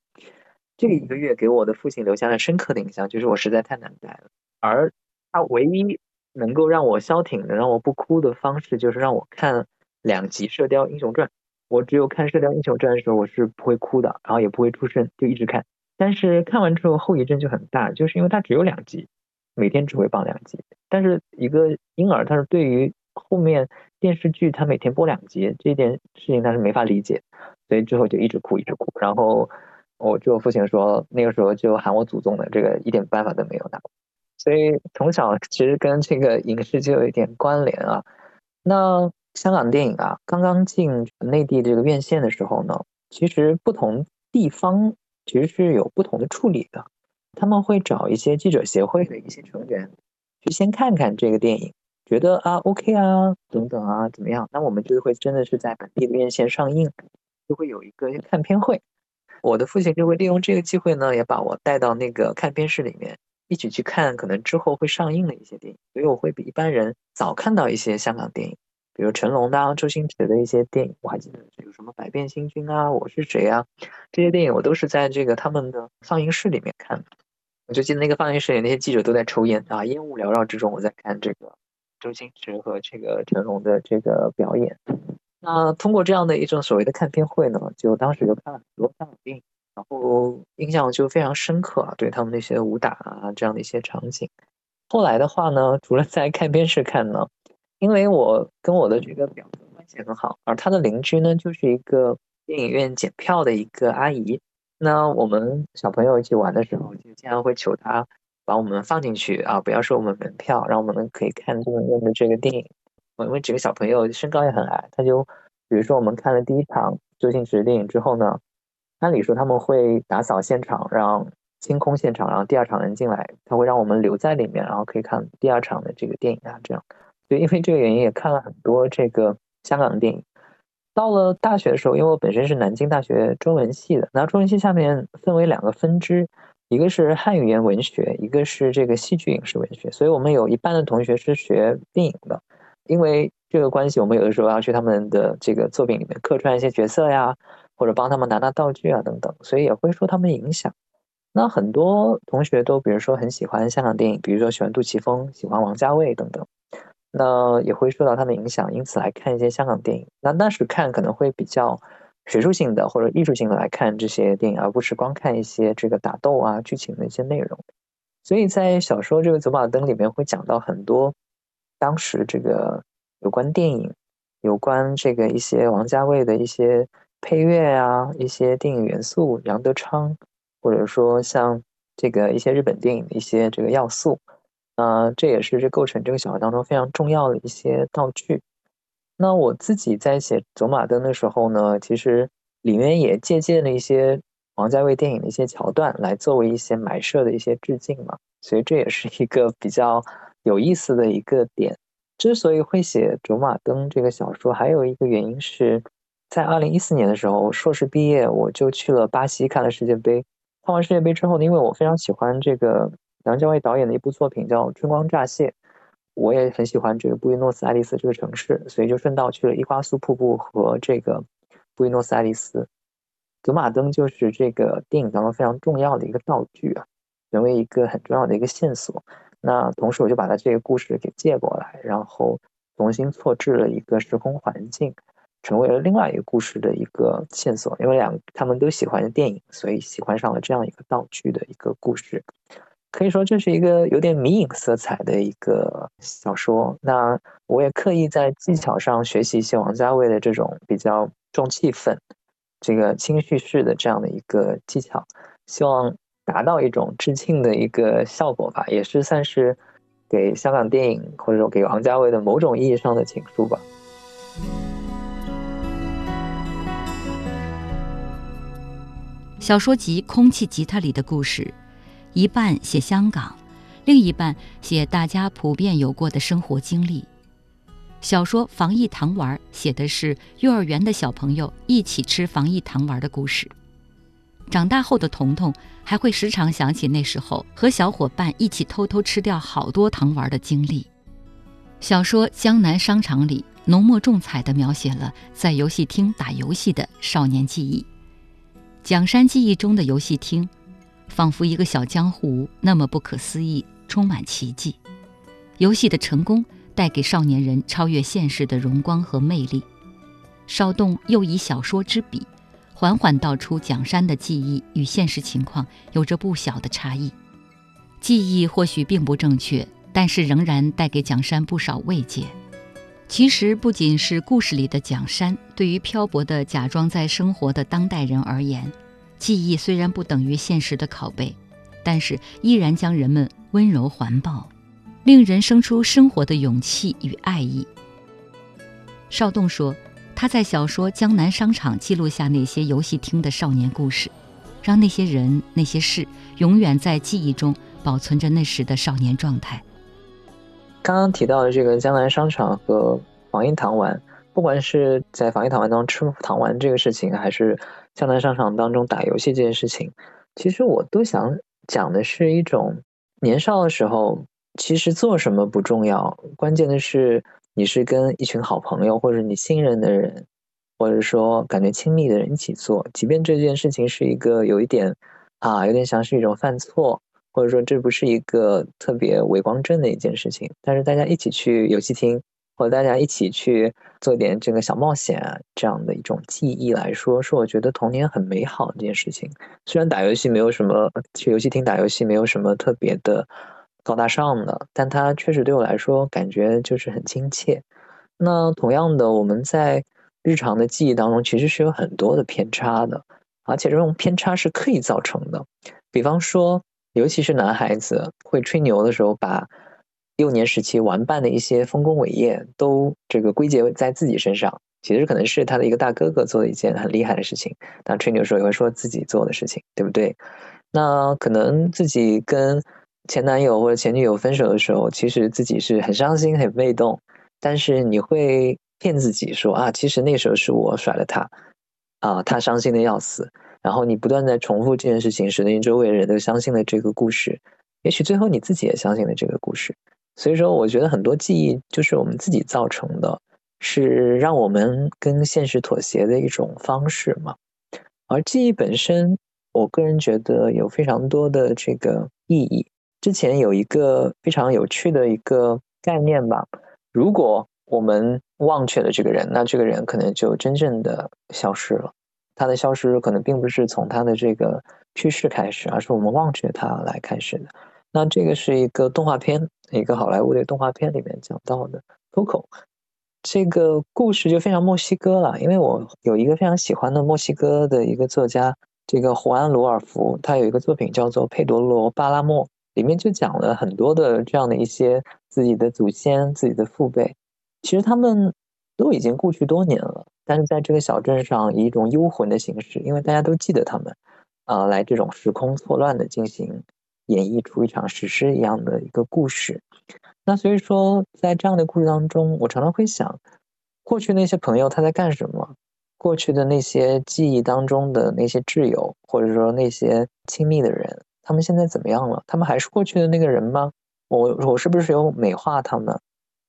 S3: 这个一个月给我的父亲留下了深刻的印象，就是我实在太难待了。而他唯一能够让我消停、的让我不哭的方式，就是让我看两集《射雕英雄传》。我只有看《射雕英雄传》的时候，我是不会哭的，然后也不会出声，就一直看。但是看完之后后遗症就很大，就是因为它只有两集，每天只会放两集。但是一个婴儿，他是对于后面。电视剧他每天播两集，这件事情他是没法理解，所以之后就一直哭一直哭。然后我就父亲说，那个时候就喊我祖宗的，这个一点办法都没有的。所以从小其实跟这个影视就有一点关联啊。那香港电影啊，刚刚进内地这个院线的时候呢，其实不同地方其实是有不同的处理的。他们会找一些记者协会的一些成员去先看看这个电影。觉得啊，OK 啊，等等啊，怎么样？那我们就会真的是在本地的院线上映，就会有一个看片会。我的父亲就会利用这个机会呢，也把我带到那个看片室里面，一起去看可能之后会上映的一些电影。所以我会比一般人早看到一些香港电影，比如成龙的、周星驰的一些电影。我还记得有什么《百变星君》啊，《我是谁》啊，这些电影我都是在这个他们的放映室里面看的。我就记得那个放映室里那些记者都在抽烟啊，烟雾缭绕之中，我在看这个。周星驰和这个成龙的这个表演，那通过这样的一种所谓的看片会呢，就当时就看了很多香港电影，然后印象就非常深刻啊，对他们那些武打啊这样的一些场景。后来的话呢，除了在看片室看呢，因为我跟我的这个表哥关系很好，而他的邻居呢就是一个电影院检票的一个阿姨，那我们小朋友一起玩的时候，就经常会求他。把我们放进去啊！不要收我们门票，让我们可以看这个院的这个电影。因为几个小朋友身高也很矮，他就比如说我们看了第一场周星驰的电影之后呢，按理说他们会打扫现场，让清空现场，然后第二场人进来，他会让我们留在里面，然后可以看第二场的这个电影啊，这样。就因为这个原因，也看了很多这个香港的电影。到了大学的时候，因为我本身是南京大学中文系的，那中文系下面分为两个分支，一个是汉语言文学，一个是这个戏剧影视文学。所以我们有一半的同学是学电影的，因为这个关系，我们有的时候要去他们的这个作品里面客串一些角色呀，或者帮他们拿拿道具啊等等，所以也会受他们影响。那很多同学都比如说很喜欢香港电影，比如说喜欢杜琪峰，喜欢王家卫等等。那也会受到他们影响，因此来看一些香港电影。那那时看可能会比较学术性的或者艺术性的来看这些电影，而不是光看一些这个打斗啊、剧情的一些内容。所以在小说这个《走马灯》里面会讲到很多当时这个有关电影、有关这个一些王家卫的一些配乐啊、一些电影元素，杨德昌，或者说像这个一些日本电影的一些这个要素。呃，这也是这构成这个小说当中非常重要的一些道具。那我自己在写《走马灯》的时候呢，其实里面也借鉴了一些王家卫电影的一些桥段，来作为一些埋设的一些致敬嘛。所以这也是一个比较有意思的一个点。之所以会写《走马灯》这个小说，还有一个原因是在二零一四年的时候，硕士毕业我就去了巴西看了世界杯。看完世界杯之后呢，因为我非常喜欢这个。梁家卫导演的一部作品叫《春光乍泄》，我也很喜欢这个布宜诺斯艾利斯这个城市，所以就顺道去了伊瓜苏瀑布和这个布宜诺斯艾利斯。走马灯就是这个电影当中非常重要的一个道具啊，成为一个很重要的一个线索。那同时我就把它这个故事给借过来，然后重新错置了一个时空环境，成为了另外一个故事的一个线索。因为两他们都喜欢电影，所以喜欢上了这样一个道具的一个故事。可以说这是一个有点迷影色彩的一个小说。那我也刻意在技巧上学习一些王家卫的这种比较重气氛、这个轻叙事的这样的一个技巧，希望达到一种致敬的一个效果吧，也是算是给香港电影或者说给王家卫的某种意义上的情书吧。
S1: 小说集《空气吉他》里的故事。一半写香港，另一半写大家普遍有过的生活经历。小说《防疫糖丸》写的是幼儿园的小朋友一起吃防疫糖丸的故事。长大后的彤彤还会时常想起那时候和小伙伴一起偷偷吃掉好多糖丸的经历。小说《江南商场》里浓墨重彩地描写了在游戏厅打游戏的少年记忆。蒋山记忆中的游戏厅。仿佛一个小江湖，那么不可思议，充满奇迹。游戏的成功带给少年人超越现实的荣光和魅力。邵栋又以小说之笔，缓缓道出蒋山的记忆与现实情况有着不小的差异。记忆或许并不正确，但是仍然带给蒋山不少慰藉。其实不仅是故事里的蒋山，对于漂泊的假装在生活的当代人而言。记忆虽然不等于现实的拷贝，但是依然将人们温柔环抱，令人生出生活的勇气与爱意。邵栋说：“他在小说《江南商场》记录下那些游戏厅的少年故事，让那些人、那些事永远在记忆中保存着那时的少年状态。”
S3: 刚刚提到的这个江南商场和防疫糖丸，不管是在防疫糖丸当中吃糖丸这个事情，还是。江南商场当中打游戏这件事情，其实我都想讲的是一种年少的时候，其实做什么不重要，关键的是你是跟一群好朋友或者你信任的人，或者说感觉亲密的人一起做，即便这件事情是一个有一点啊，有点像是一种犯错，或者说这不是一个特别伟光正的一件事情，但是大家一起去游戏厅。和大家一起去做点这个小冒险啊，这样的一种记忆来说，是我觉得童年很美好的一件事情。虽然打游戏没有什么，去游戏厅打游戏没有什么特别的高大上的，但它确实对我来说感觉就是很亲切。那同样的，我们在日常的记忆当中，其实是有很多的偏差的，而且这种偏差是刻意造成的。比方说，尤其是男孩子会吹牛的时候，把。幼年时期玩伴的一些丰功伟业，都这个归结在自己身上，其实可能是他的一个大哥哥做的一件很厉害的事情。那吹牛的时候也会说自己做的事情，对不对？那可能自己跟前男友或者前女友分手的时候，其实自己是很伤心、很被动，但是你会骗自己说啊，其实那时候是我甩了他，啊，他伤心的要死。然后你不断在重复这件事情，使得你周围的人都相信了这个故事，也许最后你自己也相信了这个故事。所以说，我觉得很多记忆就是我们自己造成的。是让我们跟现实妥协的一种方式嘛？而记忆本身，我个人觉得有非常多的这个意义。之前有一个非常有趣的一个概念吧：如果我们忘却了这个人，那这个人可能就真正的消失了。他的消失可能并不是从他的这个去世开始，而是我们忘却他来开始的。那这个是一个动画片，一个好莱坞的动画片里面讲到的 Coco。这个故事就非常墨西哥了，因为我有一个非常喜欢的墨西哥的一个作家，这个胡安·鲁尔福，他有一个作品叫做《佩德罗·巴拉莫》，里面就讲了很多的这样的一些自己的祖先、自己的父辈，其实他们都已经故去多年了，但是在这个小镇上以一种幽魂的形式，因为大家都记得他们，啊，来这种时空错乱的进行演绎出一场史诗一样的一个故事。那所以说，在这样的故事当中，我常常会想，过去那些朋友他在干什么？过去的那些记忆当中的那些挚友，或者说那些亲密的人，他们现在怎么样了？他们还是过去的那个人吗？我我是不是有美化他们？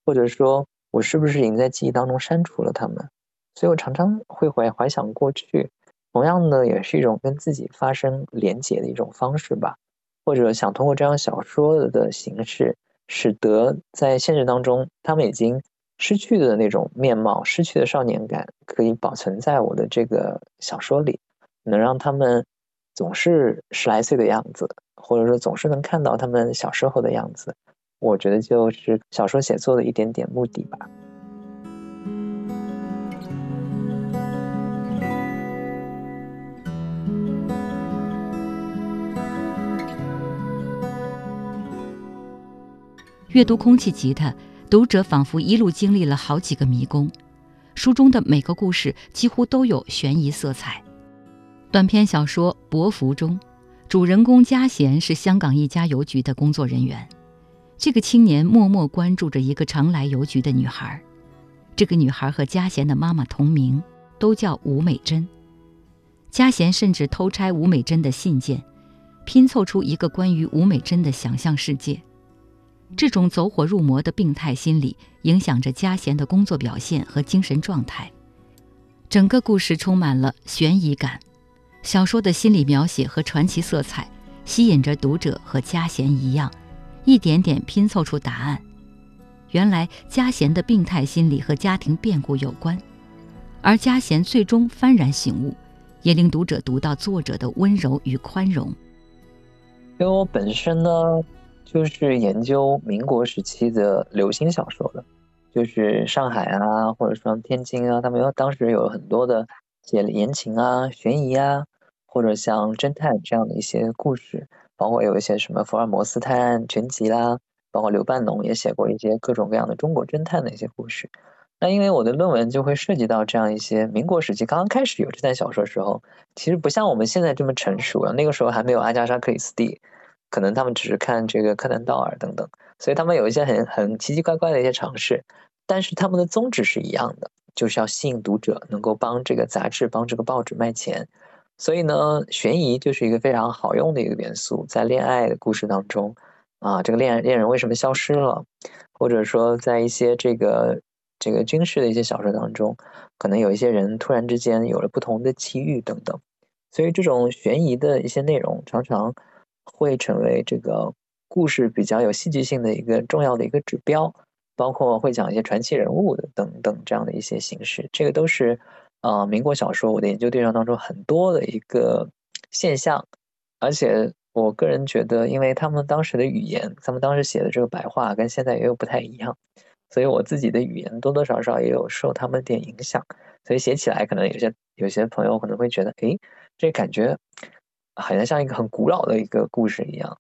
S3: 或者说，我是不是已经在记忆当中删除了他们？所以我常常会怀怀想过去，同样的，也是一种跟自己发生连结的一种方式吧，或者想通过这样小说的形式。使得在现实当中，他们已经失去的那种面貌、失去的少年感，可以保存在我的这个小说里，能让他们总是十来岁的样子，或者说总是能看到他们小时候的样子。我觉得就是小说写作的一点点目的吧。
S1: 阅读《空气吉他》，读者仿佛一路经历了好几个迷宫。书中的每个故事几乎都有悬疑色彩。短篇小说《薄福》中，主人公嘉贤是香港一家邮局的工作人员。这个青年默默关注着一个常来邮局的女孩。这个女孩和嘉贤的妈妈同名，都叫吴美珍。嘉贤甚至偷拆吴美珍的信件，拼凑出一个关于吴美珍的想象世界。这种走火入魔的病态心理影响着嘉贤的工作表现和精神状态。整个故事充满了悬疑感，小说的心理描写和传奇色彩吸引着读者，和嘉贤一样，一点点拼凑出答案。原来嘉贤的病态心理和家庭变故有关，而嘉贤最终幡然醒悟，也令读者读到作者的温柔与宽容。
S3: 因为我本身呢。就是研究民国时期的流行小说的，就是上海啊，或者说天津啊，他们有当时有很多的写言情啊、悬疑啊，或者像侦探这样的一些故事，包括有一些什么福尔摩斯探案全集啦，包括刘半农也写过一些各种各样的中国侦探的一些故事。那因为我的论文就会涉及到这样一些民国时期刚刚开始有侦探小说的时候，其实不像我们现在这么成熟啊，那个时候还没有阿加莎克里斯蒂。可能他们只是看这个柯南道尔等等，所以他们有一些很很奇奇怪怪的一些尝试，但是他们的宗旨是一样的，就是要吸引读者，能够帮这个杂志、帮这个报纸卖钱。所以呢，悬疑就是一个非常好用的一个元素，在恋爱的故事当中，啊，这个恋恋人为什么消失了？或者说，在一些这个这个军事的一些小说当中，可能有一些人突然之间有了不同的际遇等等。所以这种悬疑的一些内容，常常。会成为这个故事比较有戏剧性的一个重要的一个指标，包括会讲一些传奇人物的等等这样的一些形式，这个都是呃民国小说我的研究对象当中很多的一个现象，而且我个人觉得，因为他们当时的语言，他们当时写的这个白话跟现在也有不太一样，所以我自己的语言多多少少也有受他们点影响，所以写起来可能有些有些朋友可能会觉得，诶，这感觉。好像像一个很古老的一个故事一样，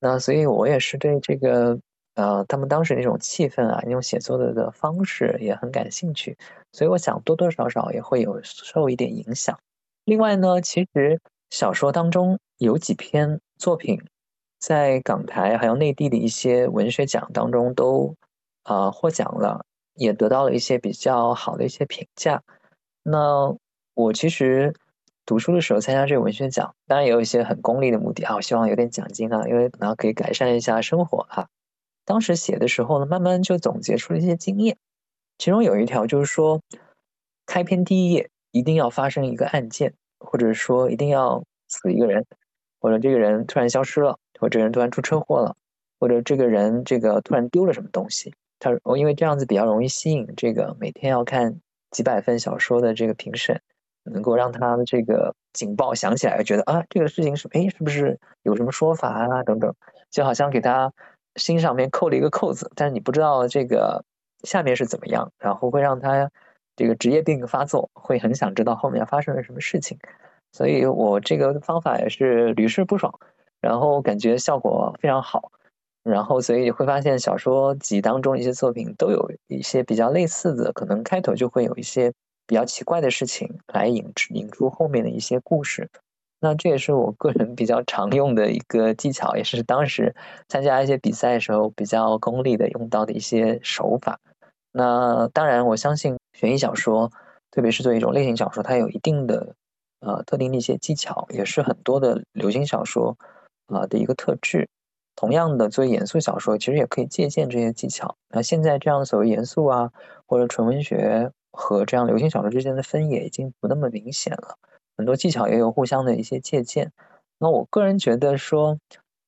S3: 那所以我也是对这个呃，他们当时那种气氛啊，那种写作的的方式也很感兴趣，所以我想多多少少也会有受一点影响。另外呢，其实小说当中有几篇作品，在港台还有内地的一些文学奖当中都啊获奖了，也得到了一些比较好的一些评价。那我其实读书的时候参加这个文学奖，当然也有一些很功利的目的啊，我希望有点奖金啊，因为然后可以改善一下生活啊。当时写的时候呢，慢慢就总结出了一些经验，其中有一条就是说，开篇第一页一定要发生一个案件，或者说一定要死一个人，或者这个人突然消失了，或者这个人突然出车祸了，或者这个人这个突然丢了什么东西。他我因为这样子比较容易吸引这个每天要看几百份小说的这个评审，能够让他的这个警报响起来，觉得啊这个事情是哎是不是有什么说法啊等等，就好像给他。心上面扣了一个扣子，但是你不知道这个下面是怎么样，然后会让他这个职业病发作，会很想知道后面发生了什么事情。所以我这个方法也是屡试不爽，然后感觉效果非常好。然后所以会发现小说集当中一些作品都有一些比较类似的，可能开头就会有一些比较奇怪的事情来引引出后面的一些故事。那这也是我个人比较常用的一个技巧，也是当时参加一些比赛的时候比较功利的用到的一些手法。那当然，我相信悬疑小说，特别是作为一种类型小说，它有一定的呃特定的一些技巧，也是很多的流行小说啊的一个特质。同样的，作为严肃小说，其实也可以借鉴这些技巧。那现在这样所谓严肃啊，或者纯文学和这样流行小说之间的分野已经不那么明显了。很多技巧也有互相的一些借鉴。那我个人觉得说，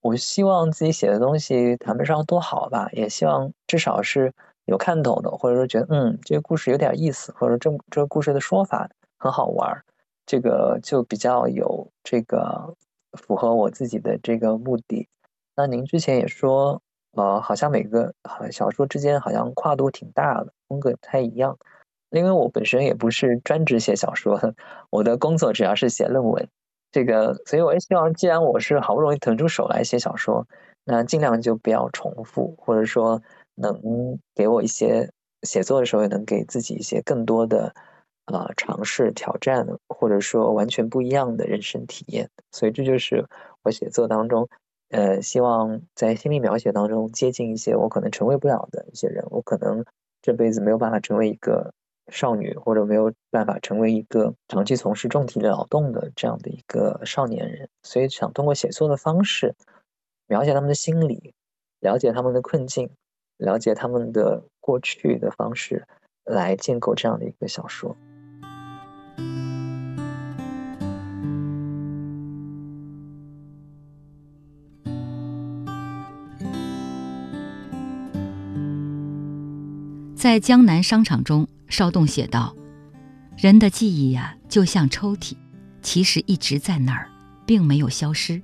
S3: 我希望自己写的东西谈不上多好吧，也希望至少是有看头的，或者说觉得嗯这个故事有点意思，或者这这个故事的说法很好玩儿，这个就比较有这个符合我自己的这个目的。那您之前也说，呃，好像每个小说之间好像跨度挺大的，风格不太一样。因为我本身也不是专职写小说的，我的工作主要是写论文，这个，所以我也希望，既然我是好不容易腾出手来写小说，那尽量就不要重复，或者说能给我一些写作的时候，也能给自己一些更多的啊尝试、挑战，或者说完全不一样的人生体验。所以这就是我写作当中，呃，希望在心理描写当中接近一些我可能成为不了的一些人，我可能这辈子没有办法成为一个。少女或者没有办法成为一个长期从事重体力劳动的这样的一个少年人，所以想通过写作的方式描写他们的心理，了解他们的困境，了解他们的过去的方式，来建构这样的一个小说。
S1: 在江南商场中。邵栋写道：“人的记忆呀，就像抽屉，其实一直在那儿，并没有消失。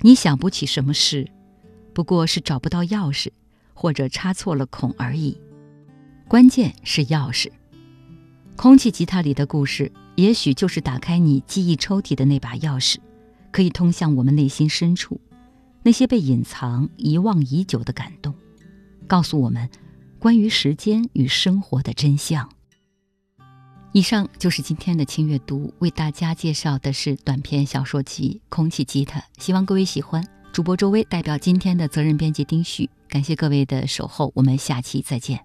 S1: 你想不起什么事，不过是找不到钥匙，或者插错了孔而已。关键是钥匙。空气吉他里的故事，也许就是打开你记忆抽屉的那把钥匙，可以通向我们内心深处那些被隐藏、遗忘已久的感动，告诉我们。”关于时间与生活的真相。以上就是今天的轻阅读，为大家介绍的是短篇小说集《空气吉他》，希望各位喜欢。主播周薇代表今天的责任编辑丁旭，感谢各位的守候，我们下期再见。